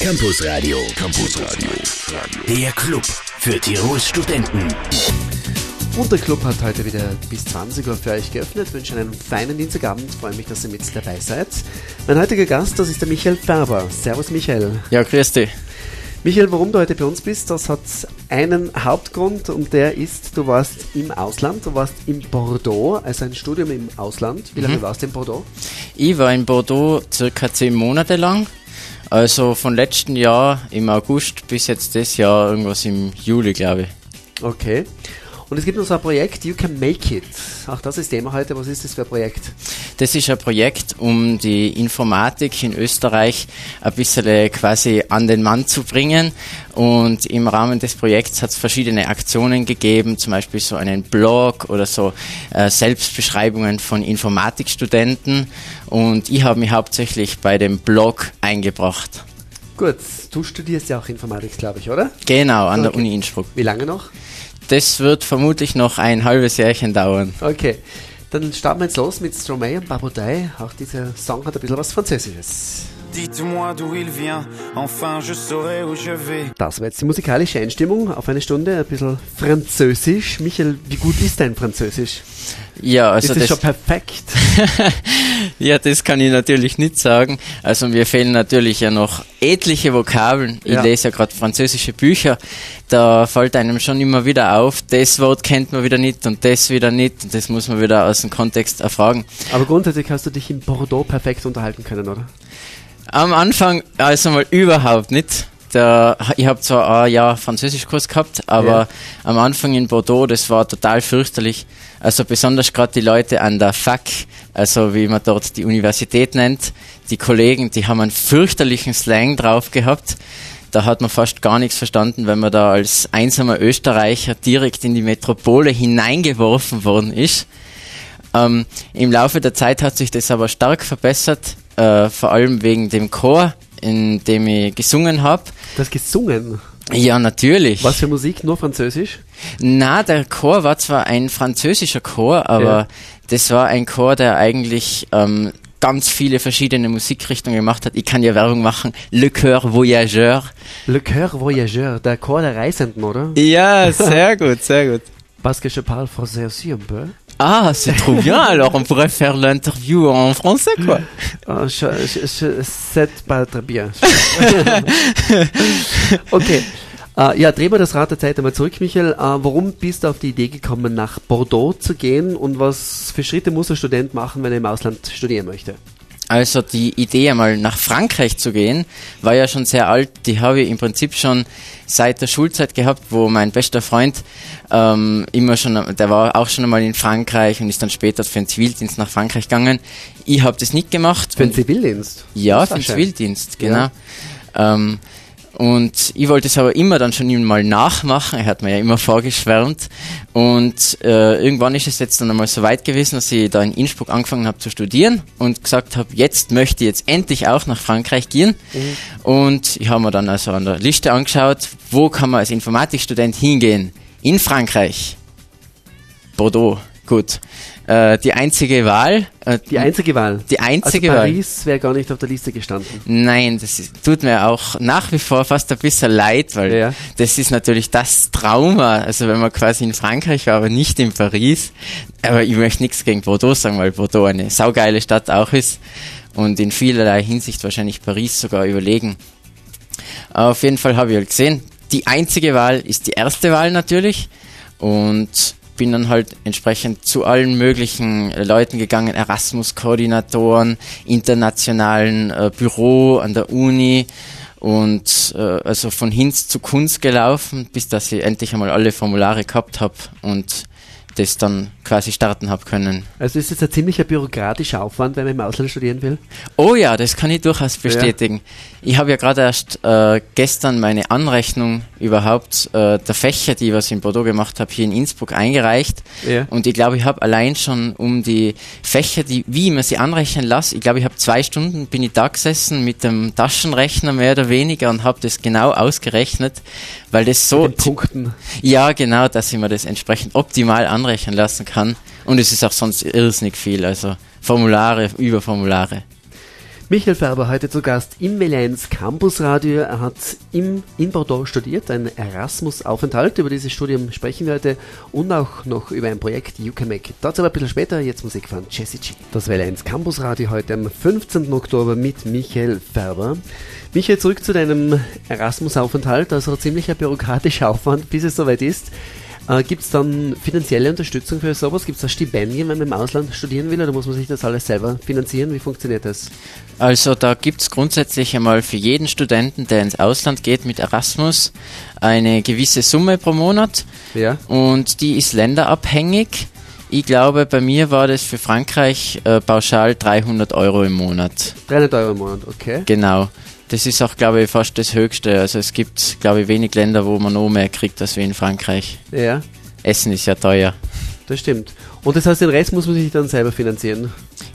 Campus Radio. Campus Radio. Der Club für Tirols Studenten. Und der Club hat heute wieder bis 20 Uhr für euch geöffnet. Ich wünsche einen feinen Dienstagabend. Freue mich, dass ihr mit dabei seid. Mein heutiger Gast, das ist der Michael Färber. Servus, Michael. Ja, grüß dich. Michael, warum du heute bei uns bist, das hat einen Hauptgrund und der ist, du warst im Ausland, du warst in Bordeaux, also ein Studium im Ausland. Wie lange mhm. warst du in Bordeaux? Ich war in Bordeaux circa zehn Monate lang. Also von letzten Jahr im August bis jetzt das Jahr irgendwas im Juli, glaube ich. Okay. Und es gibt noch so ein Projekt, You Can Make It. Auch das ist Thema heute. Was ist das für ein Projekt? Das ist ein Projekt, um die Informatik in Österreich ein bisschen quasi an den Mann zu bringen. Und im Rahmen des Projekts hat es verschiedene Aktionen gegeben, zum Beispiel so einen Blog oder so äh, Selbstbeschreibungen von Informatikstudenten. Und ich habe mich hauptsächlich bei dem Blog eingebracht. Gut, du studierst ja auch Informatik, glaube ich, oder? Genau, an okay. der Uni Innsbruck. Wie lange noch? Das wird vermutlich noch ein halbes Jährchen dauern. Okay, dann starten wir jetzt los mit Stromae und Babodai. Auch dieser Song hat ein bisschen was Französisches. Dites-moi d'où il vient, enfin je saurai où je vais. Das war jetzt die musikalische Einstimmung auf eine Stunde, ein bisschen Französisch. Michael, wie gut ist dein Französisch? Ja, also ist das, das schon perfekt? ja, das kann ich natürlich nicht sagen. Also mir fehlen natürlich ja noch etliche Vokabeln. Ich ja. lese ja gerade französische Bücher. Da fällt einem schon immer wieder auf, das Wort kennt man wieder nicht und das wieder nicht. Und das muss man wieder aus dem Kontext erfragen. Aber grundsätzlich hast du dich in Bordeaux perfekt unterhalten können, oder? Am Anfang also mal überhaupt nicht. Der, ich habe zwar ein Jahr Französischkurs gehabt, aber ja. am Anfang in Bordeaux, das war total fürchterlich. Also besonders gerade die Leute an der FAC, also wie man dort die Universität nennt, die Kollegen, die haben einen fürchterlichen Slang drauf gehabt. Da hat man fast gar nichts verstanden, wenn man da als einsamer Österreicher direkt in die Metropole hineingeworfen worden ist. Ähm, Im Laufe der Zeit hat sich das aber stark verbessert, äh, vor allem wegen dem Chor, in dem ich gesungen habe. Das gesungen? Ja, natürlich. Was für Musik? Nur Französisch? Na, der Chor war zwar ein französischer Chor, aber ja. das war ein Chor, der eigentlich ähm, ganz viele verschiedene Musikrichtungen gemacht hat. Ich kann ja Werbung machen. Le Coeur Voyageur. Le Coeur Voyageur, der Chor der Reisenden, oder? Ja, sehr gut, sehr gut. Parce que je parle français aussi un peu. Ah, c'est trop bien. Alors, on pourrait faire l'interview en français, quoi. Oh, je, je, je, c'est pas très bien. okay. Uh, ja, drehen wir das Rad der Zeit einmal zurück, Michael. Uh, warum bist du auf die Idee gekommen, nach Bordeaux zu gehen und was für Schritte muss ein Student machen, wenn er im Ausland studieren möchte? Also die Idee einmal nach Frankreich zu gehen, war ja schon sehr alt. Die habe ich im Prinzip schon seit der Schulzeit gehabt, wo mein bester Freund ähm, immer schon, der war auch schon einmal in Frankreich und ist dann später für den Zivildienst nach Frankreich gegangen. Ich habe das nicht gemacht. Für den Zivildienst? Ja, für den Zivildienst, genau. Ja. Ähm, und ich wollte es aber immer dann schon mal nachmachen. Er hat mir ja immer vorgeschwärmt. Und äh, irgendwann ist es jetzt dann einmal so weit gewesen, dass ich da in Innsbruck angefangen habe zu studieren und gesagt habe, jetzt möchte ich jetzt endlich auch nach Frankreich gehen. Mhm. Und ich habe mir dann also an der Liste angeschaut, wo kann man als Informatikstudent hingehen? In Frankreich. Bordeaux. Gut. Äh, die einzige Wahl. Äh, die einzige Wahl. Die einzige also Paris wäre gar nicht auf der Liste gestanden. Nein, das ist, tut mir auch nach wie vor fast ein bisschen leid, weil ja. das ist natürlich das Trauma. Also wenn man quasi in Frankreich war, aber nicht in Paris. Aber ich möchte nichts gegen Bordeaux sagen, weil Bordeaux eine saugeile Stadt auch ist und in vielerlei Hinsicht wahrscheinlich Paris sogar überlegen. Auf jeden Fall habe ich halt gesehen, die einzige Wahl ist die erste Wahl natürlich und bin dann halt entsprechend zu allen möglichen äh, Leuten gegangen, Erasmus-Koordinatoren, internationalen äh, Büro an der Uni und äh, also von Hinz zu Kunst gelaufen, bis dass ich endlich einmal alle Formulare gehabt habe und das dann quasi starten habe können. Also ist es ein ziemlicher bürokratischer Aufwand, wenn man im Ausland studieren will? Oh ja, das kann ich durchaus bestätigen. Ja. Ich habe ja gerade erst äh, gestern meine Anrechnung überhaupt äh, der Fächer, die ich was in Bordeaux gemacht habe, hier in Innsbruck eingereicht. Ja. Und ich glaube, ich habe allein schon um die Fächer, die, wie man sie anrechnen lasse, ich glaube, ich habe zwei Stunden, bin ich da gesessen mit dem Taschenrechner mehr oder weniger und habe das genau ausgerechnet, weil das so... Mit den Punkten. Ja, genau, dass ich mir das entsprechend optimal anrechnen lassen kann. Und es ist auch sonst irrsinnig viel, also Formulare über Formulare. Michael Färber heute zu Gast im Meleins Campus Radio. Er hat im, in Bordeaux studiert, ein Erasmus-Aufenthalt. Über dieses Studium sprechen wir heute und auch noch über ein Projekt You Can Make. Dazu aber ein bisschen später, jetzt Musik von Jesse G. Das Meleins Campus Radio heute am 15. Oktober mit Michael Färber. Michael, zurück zu deinem Erasmus-Aufenthalt. Also ziemlich ein bürokratischer Aufwand, bis es soweit ist. Äh, Gibt es dann finanzielle Unterstützung für sowas? Gibt es da Stipendien, wenn man im Ausland studieren will oder muss man sich das alles selber finanzieren? Wie funktioniert das? Also da gibt es grundsätzlich einmal für jeden Studenten, der ins Ausland geht mit Erasmus, eine gewisse Summe pro Monat. Ja. Und die ist länderabhängig. Ich glaube, bei mir war das für Frankreich äh, pauschal 300 Euro im Monat. 300 Euro im Monat, okay. Genau. Das ist auch, glaube ich, fast das Höchste. Also es gibt, glaube ich, wenig Länder, wo man noch mehr kriegt als wie in Frankreich. Ja. Essen ist ja teuer. Das stimmt. Und das heißt, den Rest muss man sich dann selber finanzieren.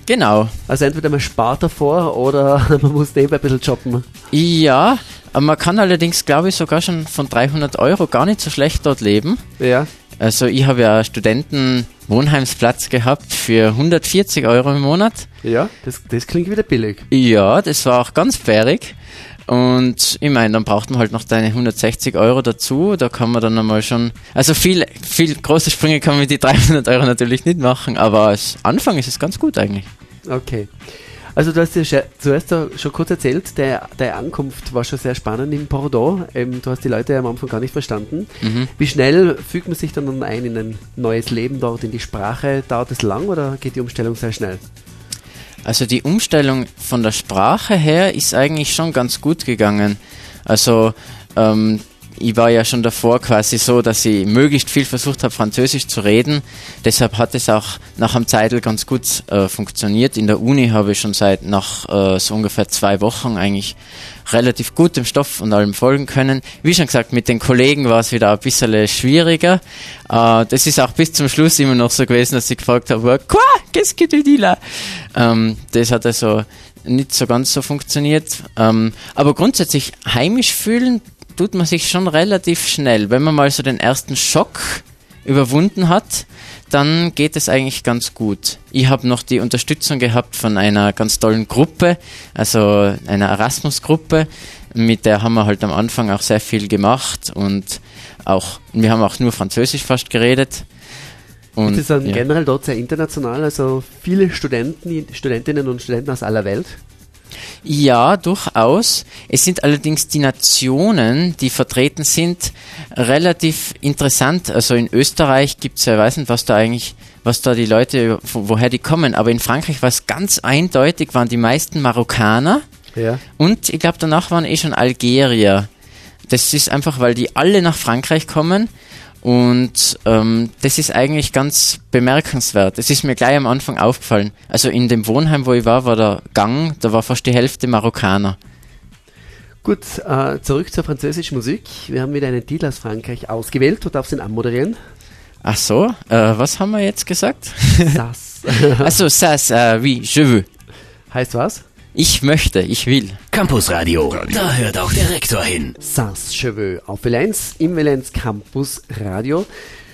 Genau. Also entweder man spart davor oder man muss nebenbei ein bisschen shoppen. Ja, man kann allerdings, glaube ich, sogar schon von 300 Euro gar nicht so schlecht dort leben. Ja. Also ich habe ja Studentenwohnheimsplatz gehabt für 140 Euro im Monat. Ja, das, das klingt wieder billig. Ja, das war auch ganz fairig. Und ich meine, dann braucht man halt noch deine 160 Euro dazu. Da kann man dann einmal schon, also viel, viel große Sprünge kann man mit die 300 Euro natürlich nicht machen, aber als Anfang ist es ganz gut eigentlich. Okay. Also du hast dir zuerst schon kurz erzählt, der, der Ankunft war schon sehr spannend in Bordeaux. Ähm, du hast die Leute am Anfang gar nicht verstanden. Mhm. Wie schnell fügt man sich dann ein in ein neues Leben dort, in die Sprache? Dauert es lang oder geht die Umstellung sehr schnell? Also die Umstellung von der Sprache her ist eigentlich schon ganz gut gegangen. Also ähm, ich war ja schon davor quasi so, dass ich möglichst viel versucht habe, Französisch zu reden. Deshalb hat es auch nach einem Zeitl ganz gut äh, funktioniert. In der Uni habe ich schon seit nach äh, so ungefähr zwei Wochen eigentlich relativ gut dem Stoff und allem folgen können. Wie schon gesagt, mit den Kollegen war es wieder ein bisschen schwieriger. Äh, das ist auch bis zum Schluss immer noch so gewesen, dass ich gefragt habe, Quoi? Qu'est-ce que tu dis là? Ähm, das hat also nicht so ganz so funktioniert. Ähm, aber grundsätzlich heimisch fühlen tut man sich schon relativ schnell. Wenn man mal so den ersten Schock überwunden hat, dann geht es eigentlich ganz gut. Ich habe noch die Unterstützung gehabt von einer ganz tollen Gruppe, also einer Erasmus-Gruppe, mit der haben wir halt am Anfang auch sehr viel gemacht und auch, wir haben auch nur Französisch fast geredet. Und, ist es ja. generell dort sehr international, also viele Studenten, Studentinnen und Studenten aus aller Welt? Ja, durchaus. Es sind allerdings die Nationen, die vertreten sind, relativ interessant. Also in Österreich gibt es ja, ich weiß nicht, was da eigentlich, was da die Leute, woher die kommen. Aber in Frankreich war es ganz eindeutig, waren die meisten Marokkaner. Ja. Und ich glaube, danach waren eh schon Algerier. Das ist einfach, weil die alle nach Frankreich kommen und ähm, das ist eigentlich ganz bemerkenswert. Es ist mir gleich am Anfang aufgefallen. Also in dem Wohnheim, wo ich war, war der Gang, da war fast die Hälfte Marokkaner. Gut, äh, zurück zur französischen Musik. Wir haben wieder einen Titel aus Frankreich ausgewählt. Du darfst ihn anmoderieren. Ach so, äh, was haben wir jetzt gesagt? Das. Achso, ça, äh, oui, je veux. Heißt was? Ich möchte, ich will. Campusradio, da hört auch der Rektor hin. Sans Cheveux auf Valenz im Valenz Campus Radio.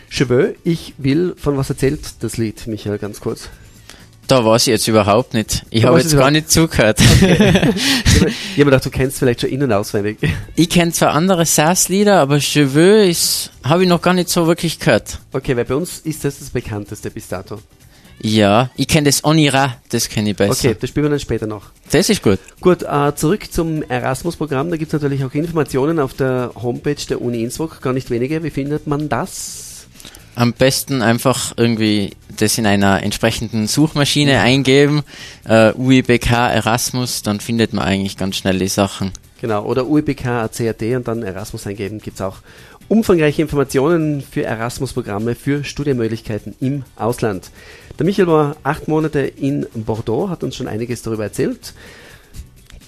Cheveux, ich will, von was erzählt das Lied, Michael, ganz kurz? Da weiß ich jetzt überhaupt nicht. Ich habe jetzt gar nicht zugehört. Okay. ich habe mir gedacht, du kennst vielleicht schon innen auswendig. Ich kenne zwar andere Sass-Lieder, aber Cheveux habe ich noch gar nicht so wirklich gehört. Okay, weil bei uns ist das das bekannteste bis dato. Ja, ich kenne das Onira, das kenne ich besser. Okay, das spielen wir dann später noch. Das ist gut. Gut, äh, zurück zum Erasmus-Programm. Da gibt es natürlich auch Informationen auf der Homepage der Uni Innsbruck, gar nicht wenige. Wie findet man das? Am besten einfach irgendwie das in einer entsprechenden Suchmaschine ja. eingeben, äh, UIBK Erasmus, dann findet man eigentlich ganz schnell die Sachen. Genau, oder UIBK ACAD und dann Erasmus eingeben, gibt es auch umfangreiche Informationen für Erasmus-Programme für Studienmöglichkeiten im Ausland. Der Michael war acht Monate in Bordeaux, hat uns schon einiges darüber erzählt.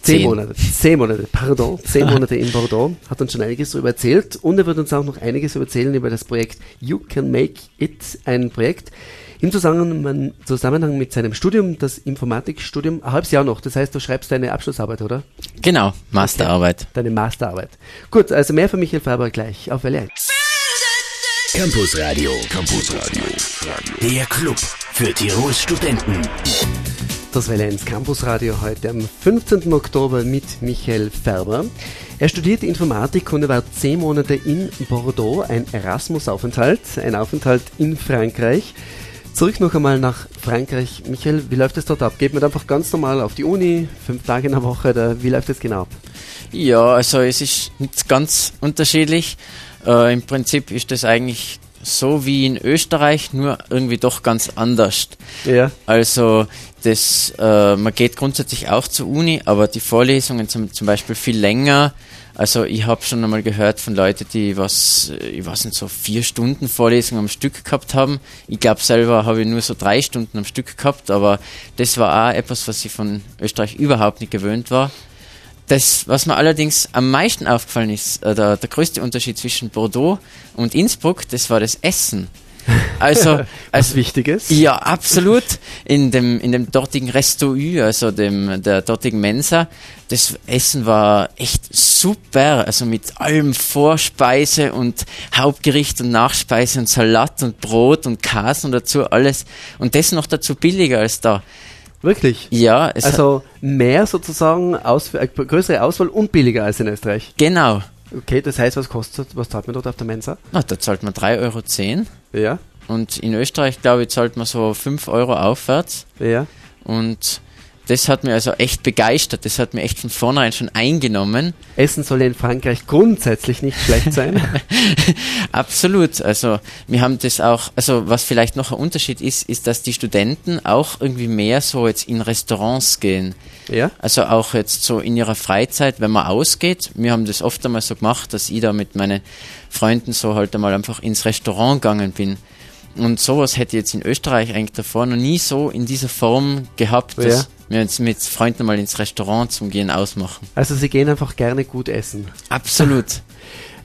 Zehn, zehn. Monate, zehn Monate, pardon, zehn Monate in Bordeaux, hat uns schon einiges darüber erzählt und er wird uns auch noch einiges erzählen über das Projekt You Can Make It, ein Projekt im Zusammenhang, mit seinem Studium, das Informatikstudium, ein halbes Jahr noch, das heißt, du schreibst deine Abschlussarbeit, oder? Genau, Masterarbeit. Okay, deine Masterarbeit. Gut, also mehr für Michael Faber gleich auf Welle 1. Campus Radio. Campus Radio. Der Club für Tirols Studenten. Das Welle 1 Campus Radio heute am 15. Oktober mit Michael Färber. Er studiert Informatik und er war zehn Monate in Bordeaux, ein Erasmus-Aufenthalt, ein Aufenthalt in Frankreich. Zurück noch einmal nach Frankreich. Michael, wie läuft es dort ab? Geht man einfach ganz normal auf die Uni, fünf Tage in der Woche, oder wie läuft es genau ab? Ja, also es ist nicht ganz unterschiedlich. Äh, Im Prinzip ist das eigentlich so wie in Österreich, nur irgendwie doch ganz anders. Ja. Also das, äh, man geht grundsätzlich auch zur Uni, aber die Vorlesungen zum, zum Beispiel viel länger. Also ich habe schon einmal gehört von Leuten, die was, äh, ich weiß nicht, so vier Stunden Vorlesungen am Stück gehabt haben. Ich glaube selber habe ich nur so drei Stunden am Stück gehabt, aber das war auch etwas, was ich von Österreich überhaupt nicht gewöhnt war. Das, was mir allerdings am meisten aufgefallen ist, äh, der, der größte Unterschied zwischen Bordeaux und Innsbruck, das war das Essen. Also, als Wichtiges? Ja, absolut. In dem, in dem dortigen Ü, also dem, der dortigen Mensa, das Essen war echt super. Also mit allem Vorspeise und Hauptgericht und Nachspeise und Salat und Brot und Käse und dazu alles. Und das noch dazu billiger als da. Wirklich? Ja. also mehr sozusagen, aus, äh, größere Auswahl und billiger als in Österreich. Genau. Okay, das heißt, was kostet, was zahlt man dort auf der Mensa? Na, da zahlt man 3,10 Euro. Ja. Und in Österreich, glaube ich, zahlt man so 5 Euro aufwärts. Ja. Und das hat mir also echt begeistert. Das hat mir echt von vornherein schon eingenommen. Essen soll in Frankreich grundsätzlich nicht schlecht sein. Absolut. Also wir haben das auch, also was vielleicht noch ein Unterschied ist, ist, dass die Studenten auch irgendwie mehr so jetzt in Restaurants gehen. Ja. Also auch jetzt so in ihrer Freizeit, wenn man ausgeht. Wir haben das oft einmal so gemacht, dass ich da mit meinen Freunden so halt einmal einfach ins Restaurant gegangen bin. Und sowas hätte ich jetzt in Österreich eigentlich davor noch nie so in dieser Form gehabt, dass ja. Wir uns mit Freunden mal ins Restaurant zum Gehen ausmachen. Also Sie gehen einfach gerne gut essen. Absolut.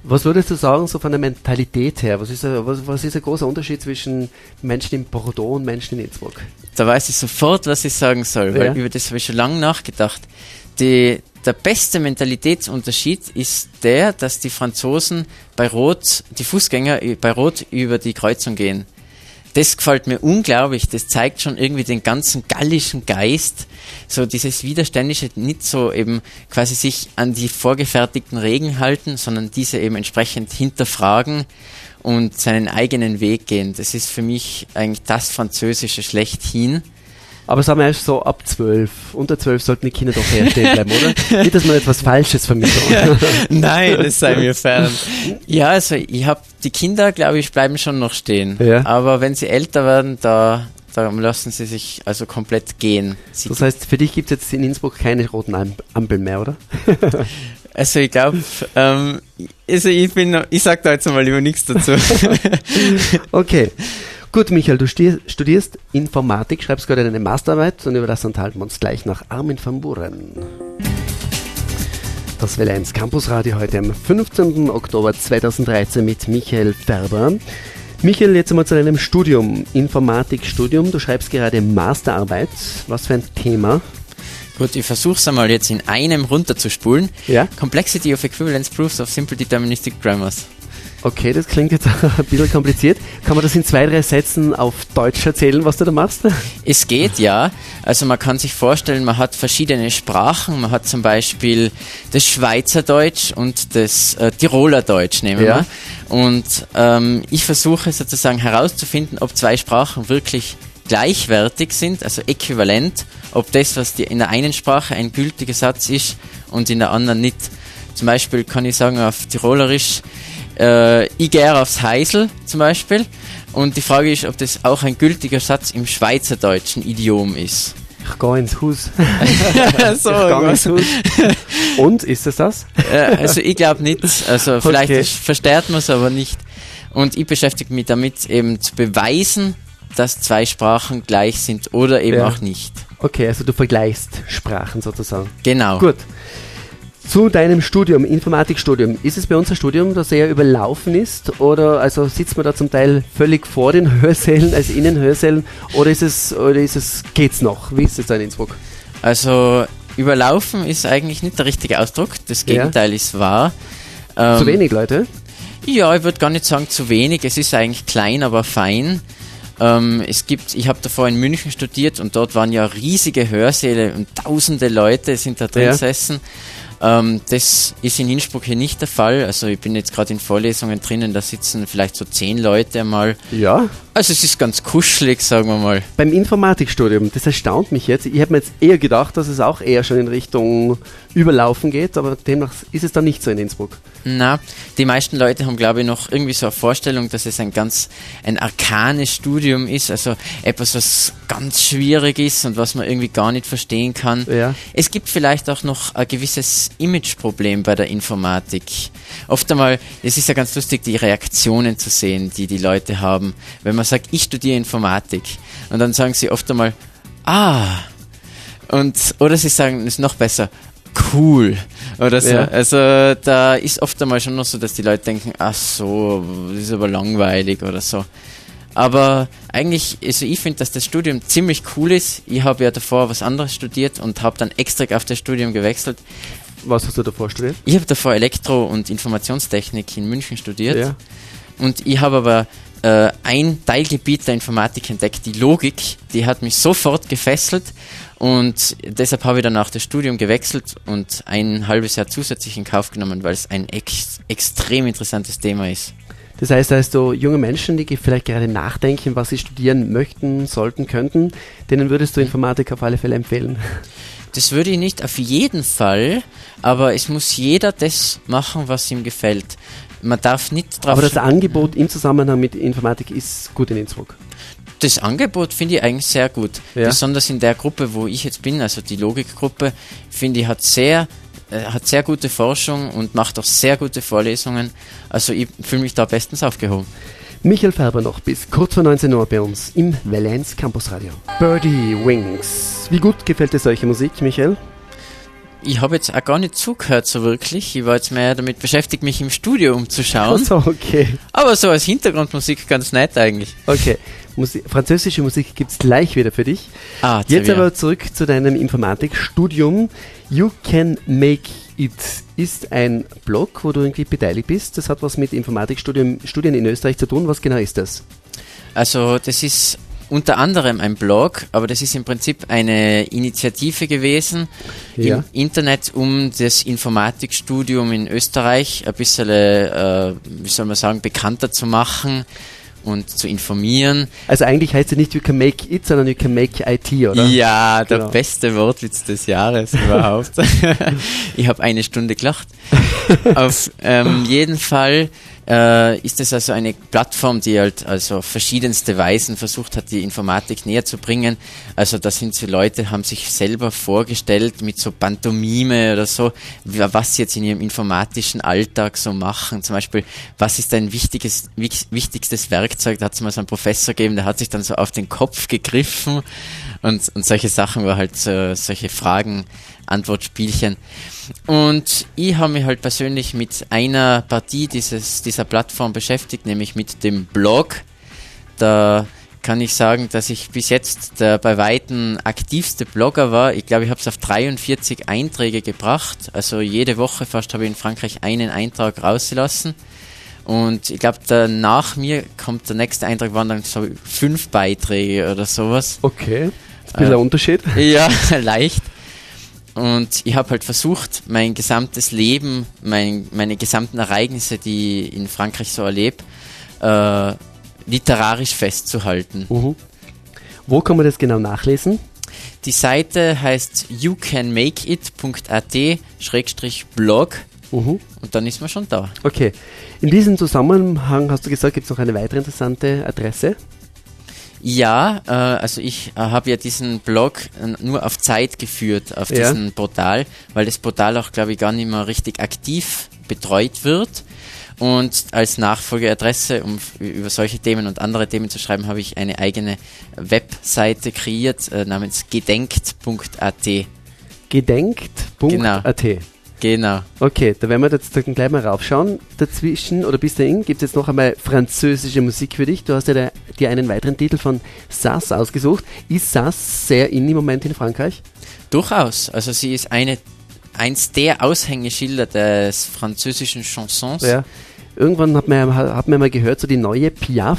Was würdest du sagen, so von der Mentalität her? Was ist, ein, was, was ist ein großer Unterschied zwischen Menschen in Bordeaux und Menschen in Innsbruck? Da weiß ich sofort, was ich sagen soll, weil ja. über das habe ich schon lange nachgedacht. Die, der beste Mentalitätsunterschied ist der, dass die Franzosen bei Rot, die Fußgänger bei Rot über die Kreuzung gehen das gefällt mir unglaublich. Das zeigt schon irgendwie den ganzen gallischen Geist. So dieses Widerständische, nicht so eben quasi sich an die vorgefertigten Regeln halten, sondern diese eben entsprechend hinterfragen und seinen eigenen Weg gehen. Das ist für mich eigentlich das Französische schlechthin. Aber sagen wir erst so ab zwölf. Unter zwölf sollten die Kinder doch herstehen bleiben, oder? Nicht, dass man etwas Falsches vermittelt. Nein, das sei mir fern. Ja, also ich habe die Kinder, glaube ich, bleiben schon noch stehen. Ja. Aber wenn sie älter werden, da, da lassen sie sich also komplett gehen. Sie das heißt, für dich gibt es jetzt in Innsbruck keine roten Ampeln mehr, oder? Also ich glaube, ähm, also ich bin, ich sag da jetzt mal lieber nichts dazu. okay. Gut, Michael, du studierst Informatik, schreibst gerade deine Masterarbeit und über das unterhalten wir uns gleich nach Armin van Buren. Das Welle 1 Campus Radio heute am 15. Oktober 2013 mit Michael Färber. Michael, jetzt einmal zu deinem Studium, Informatikstudium. Du schreibst gerade Masterarbeit. Was für ein Thema? Gut, ich versuche es einmal jetzt in einem runterzuspulen. Ja? Complexity of Equivalence Proofs of Simple Deterministic Grammars. Okay, das klingt jetzt ein bisschen kompliziert. Kann man das in zwei, drei Sätzen auf Deutsch erzählen, was du da machst? Es geht, ja. Also man kann sich vorstellen, man hat verschiedene Sprachen. Man hat zum Beispiel das Schweizerdeutsch und das äh, Tiroler Deutsch, nehmen wir. Ja. Und ähm, ich versuche sozusagen herauszufinden, ob zwei Sprachen wirklich gleichwertig sind, also äquivalent, ob das, was in der einen Sprache ein gültiger Satz ist und in der anderen nicht. Zum Beispiel kann ich sagen auf Tirolerisch, äh, ich gehe aufs Heisel zum Beispiel. Und die Frage ist, ob das auch ein gültiger Satz im schweizerdeutschen Idiom ist. Ich gehe ins Haus. so, ich gehe ins Haus. Und, ist es das? äh, also ich glaube nicht. Also vielleicht okay. versteht man es aber nicht. Und ich beschäftige mich damit eben zu beweisen, dass zwei Sprachen gleich sind oder eben ja. auch nicht. Okay, also du vergleichst Sprachen sozusagen. Genau. Gut. Zu deinem Studium, Informatikstudium. Ist es bei uns ein Studium, das eher überlaufen ist? Oder also sitzt man da zum Teil völlig vor den Hörsälen, als in den Hörsälen? Oder ist es, oder ist es, geht's noch? Wie ist es da in Innsbruck? Also, überlaufen ist eigentlich nicht der richtige Ausdruck. Das Gegenteil ja. ist wahr. Ähm, zu wenig Leute? Ja, ich würde gar nicht sagen zu wenig. Es ist eigentlich klein, aber fein. Ähm, es gibt, ich habe davor in München studiert und dort waren ja riesige Hörsäle und tausende Leute sind da drin ja. gesessen. Ähm, das ist in Innsbruck hier nicht der Fall. Also ich bin jetzt gerade in Vorlesungen drinnen, da sitzen vielleicht so zehn Leute mal. Ja. Also es ist ganz kuschelig, sagen wir mal. Beim Informatikstudium, das erstaunt mich jetzt. Ich habe mir jetzt eher gedacht, dass es auch eher schon in Richtung Überlaufen geht, aber demnach ist es dann nicht so in Innsbruck. Na, die meisten Leute haben, glaube ich, noch irgendwie so eine Vorstellung, dass es ein ganz ein arkanes Studium ist, also etwas, was ganz schwierig ist und was man irgendwie gar nicht verstehen kann. Ja. Es gibt vielleicht auch noch ein gewisses Imageproblem bei der Informatik. Oft einmal, es ist ja ganz lustig, die Reaktionen zu sehen, die die Leute haben, wenn man sagt, ich studiere Informatik. Und dann sagen sie oft einmal, ah. Und, oder sie sagen, es ist noch besser, cool. Oder so. Ja. Also da ist oft einmal schon noch so, dass die Leute denken, ach so, das ist aber langweilig oder so. Aber eigentlich, also ich finde, dass das Studium ziemlich cool ist. Ich habe ja davor was anderes studiert und habe dann extra auf das Studium gewechselt. Was hast du davor studiert? Ich habe davor Elektro- und Informationstechnik in München studiert. Ja. Und ich habe aber äh, ein Teilgebiet der Informatik entdeckt, die Logik, die hat mich sofort gefesselt und deshalb habe ich dann auch das Studium gewechselt und ein halbes Jahr zusätzlich in Kauf genommen, weil es ein ex extrem interessantes Thema ist. Das heißt also, junge Menschen, die vielleicht gerade nachdenken, was sie studieren möchten, sollten, könnten, denen würdest du Informatik auf alle Fälle empfehlen? Das würde ich nicht auf jeden Fall, aber es muss jeder das machen, was ihm gefällt man darf nicht drauf. Aber das Angebot im Zusammenhang mit Informatik ist gut in Innsbruck. Das Angebot finde ich eigentlich sehr gut. Ja. Besonders in der Gruppe, wo ich jetzt bin, also die Logikgruppe, finde ich, hat sehr, äh, hat sehr gute Forschung und macht auch sehr gute Vorlesungen. Also ich fühle mich da bestens aufgehoben. Michael Färber noch bis kurz vor 19 Uhr bei uns im Valenz Campus Radio. Birdie Wings. Wie gut gefällt dir solche Musik, Michael? Ich habe jetzt auch gar nicht zugehört so wirklich. Ich war jetzt mehr damit beschäftigt, mich im Studio umzuschauen. So, okay. Aber so als Hintergrundmusik ganz nett eigentlich. Okay. Musi französische Musik gibt es gleich wieder für dich. Ah, jetzt aber zurück zu deinem Informatikstudium. You Can Make It ist ein Blog, wo du irgendwie beteiligt bist. Das hat was mit Informatikstudien Studien in Österreich zu tun. Was genau ist das? Also das ist unter anderem ein Blog, aber das ist im Prinzip eine Initiative gewesen ja. im Internet, um das Informatikstudium in Österreich ein bisschen, äh, wie soll man sagen, bekannter zu machen und zu informieren. Also eigentlich heißt es nicht You can make it, sondern You can make IT, oder? Ja, der genau. beste Wortwitz des Jahres überhaupt. ich habe eine Stunde gelacht. Auf ähm, jeden Fall äh, ist es also eine Plattform, die halt also verschiedenste Weisen versucht hat, die Informatik näher zu bringen. Also da sind so Leute, haben sich selber vorgestellt mit so Pantomime oder so, was sie jetzt in ihrem informatischen Alltag so machen. Zum Beispiel, was ist dein wichtiges, wichtigstes Werkzeug? Da hat es mal so einen Professor gegeben, der hat sich dann so auf den Kopf gegriffen und, und solche Sachen war halt so, solche Fragen, Antwortspielchen. Und ich habe mich halt persönlich mit einer Partie dieses, dieser Plattform beschäftigt, nämlich mit dem Blog. Da kann ich sagen, dass ich bis jetzt der bei Weitem aktivste Blogger war. Ich glaube, ich habe es auf 43 Einträge gebracht. Also jede Woche fast habe ich in Frankreich einen Eintrag rausgelassen. Und ich glaube, nach mir kommt der nächste Eintrag, waren dann so fünf Beiträge oder sowas. Okay. Ist ein bisschen äh, Unterschied. Ja, leicht. Und ich habe halt versucht, mein gesamtes Leben, mein, meine gesamten Ereignisse, die ich in Frankreich so erlebe, äh, literarisch festzuhalten. Uh Wo kann man das genau nachlesen? Die Seite heißt youcanmakeit.at-blog uh und dann ist man schon da. Okay. In diesem Zusammenhang hast du gesagt, gibt es noch eine weitere interessante Adresse? Ja, äh, also ich äh, habe ja diesen Blog äh, nur auf Zeit geführt, auf ja. diesem Portal, weil das Portal auch, glaube ich, gar nicht mehr richtig aktiv betreut wird. Und als Nachfolgeadresse, um über solche Themen und andere Themen zu schreiben, habe ich eine eigene Webseite kreiert äh, namens gedenkt.at. Gedenkt.at. Genau. Genau. Okay, da werden wir jetzt gleich mal raufschauen. Dazwischen oder bis dahin gibt es jetzt noch einmal französische Musik für dich. Du hast ja dir einen weiteren Titel von Sass ausgesucht. Ist Sass sehr in im Moment in Frankreich? Durchaus. Also sie ist eine, eins der Aushängeschilder des französischen Chansons. Ja. Irgendwann hat man, hat man mal gehört, so die neue Piaf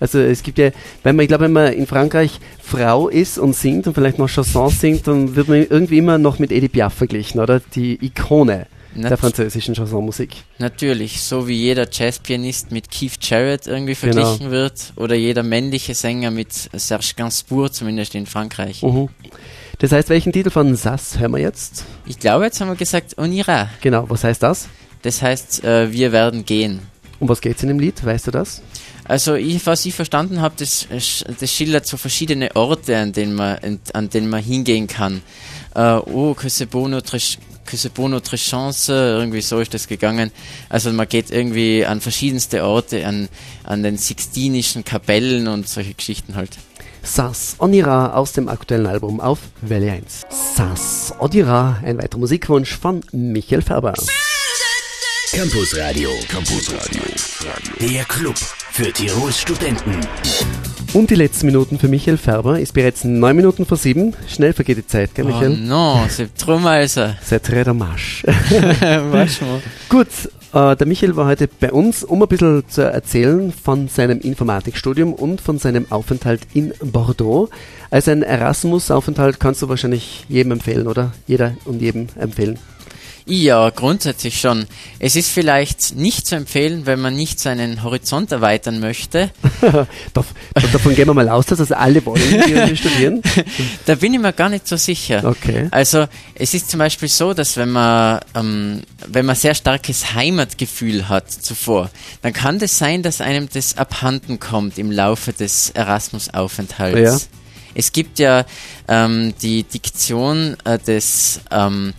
Also es gibt ja, wenn man, ich glaube, wenn man in Frankreich Frau ist und singt und vielleicht noch Chansons singt, dann wird man irgendwie immer noch mit Edith Piaf verglichen, oder? Die Ikone. Nat der französischen Chansonmusik. Natürlich, so wie jeder Jazzpianist mit Keith Jarrett irgendwie genau. verglichen genau. wird oder jeder männliche Sänger mit Serge Gainsbourg, zumindest in Frankreich. Uh Das heißt, welchen Titel von Sass hören wir jetzt? Ich glaube, jetzt haben wir gesagt On ira. Genau, was heißt das? Das heißt, äh, wir werden gehen. Um was geht es in dem Lied? Weißt du das? Also ich, was ich verstanden habe, das, das schildert so verschiedene Orte, an denen man, an denen man hingehen kann. Uh, oh, que c'est beau notre, que c'est beau notre chance, irgendwie so ist das gegangen. Also man geht irgendwie an verschiedenste Orte, an, an den Sixtinischen Kapellen und solche Geschichten halt. Sas Onira aus dem aktuellen Album auf Welle 1. Sas Onira, ein weiterer Musikwunsch von Michael Färber. Campus Radio. Campus Radio. Der Club für Tirols Studenten. Und die letzten Minuten für Michael Färber ist bereits neun Minuten vor sieben. Schnell vergeht die Zeit, gell, Michael? Oh no, c'est trop mal ça. C'est très dommage. Gut, äh, der Michael war heute bei uns, um ein bisschen zu erzählen von seinem Informatikstudium und von seinem Aufenthalt in Bordeaux. Als ein Erasmus-Aufenthalt kannst du wahrscheinlich jedem empfehlen, oder? Jeder und jedem empfehlen. Ja, grundsätzlich schon. Es ist vielleicht nicht zu empfehlen, wenn man nicht seinen Horizont erweitern möchte. Davon gehen wir mal aus, dass das alle wollen, die studieren. Da bin ich mir gar nicht so sicher. Okay. Also es ist zum Beispiel so, dass wenn man, ähm, wenn man sehr starkes Heimatgefühl hat zuvor, dann kann das sein, dass einem das abhanden kommt im Laufe des Erasmus-Aufenthalts. Ja. Es gibt ja ähm, die Diktion äh, des ähm,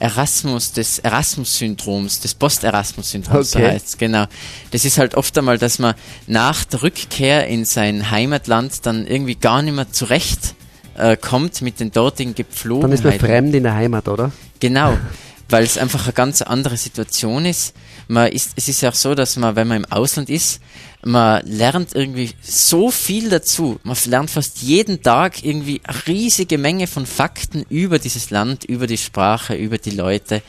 Erasmus, des Erasmus-Syndroms, des Post-Erasmus-Syndroms, okay. so heißt genau. Das ist halt oft einmal, dass man nach der Rückkehr in sein Heimatland dann irgendwie gar nicht mehr zurecht äh, kommt mit den dortigen Gepflogenheiten. Dann ist man fremd in der Heimat, oder? Genau, weil es einfach eine ganz andere Situation ist. Man ist. Es ist ja auch so, dass man, wenn man im Ausland ist, man lernt irgendwie so viel dazu. Man lernt fast jeden Tag irgendwie eine riesige Menge von Fakten über dieses Land, über die Sprache, über die Leute.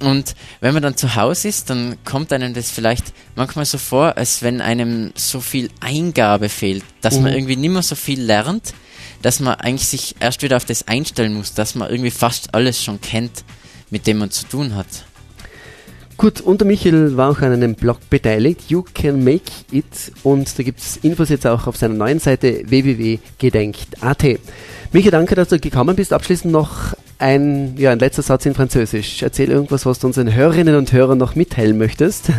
Und wenn man dann zu Hause ist, dann kommt einem das vielleicht manchmal so vor, als wenn einem so viel Eingabe fehlt, dass mhm. man irgendwie nicht mehr so viel lernt, dass man eigentlich sich erst wieder auf das einstellen muss, dass man irgendwie fast alles schon kennt, mit dem man zu tun hat. Gut, und der Michael war auch an einem Blog beteiligt, You Can Make It, und da gibt es Infos jetzt auch auf seiner neuen Seite www.gedenkt.at. Michael, danke, dass du gekommen bist. Abschließend noch ein, ja, ein letzter Satz in Französisch. Erzähl irgendwas, was du unseren Hörerinnen und Hörern noch mitteilen möchtest.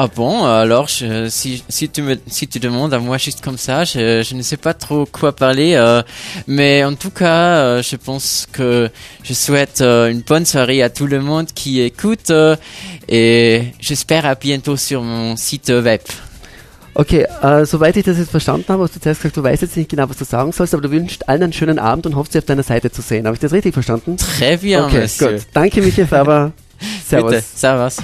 Ah bon, alors je, si, si, tu me, si tu demandes à moi juste comme ça, je, je ne sais pas trop quoi parler, euh, mais en tout cas, euh, je pense que je souhaite euh, une bonne soirée à tout le monde qui écoute euh, et j'espère à bientôt sur mon site web. Okay, äh, soweit ich das jetzt verstanden habe, hast du zuerst gesagt, du weißt jetzt nicht genau, was du sagen sollst, aber du wünschst allen einen schönen Abend und hoffst, sie auf deiner Seite zu sehen. Habe ich das richtig verstanden? Très bien, okay, monsieur. Gut. Danke, Michael Faber. Servus. Bitte. Servus.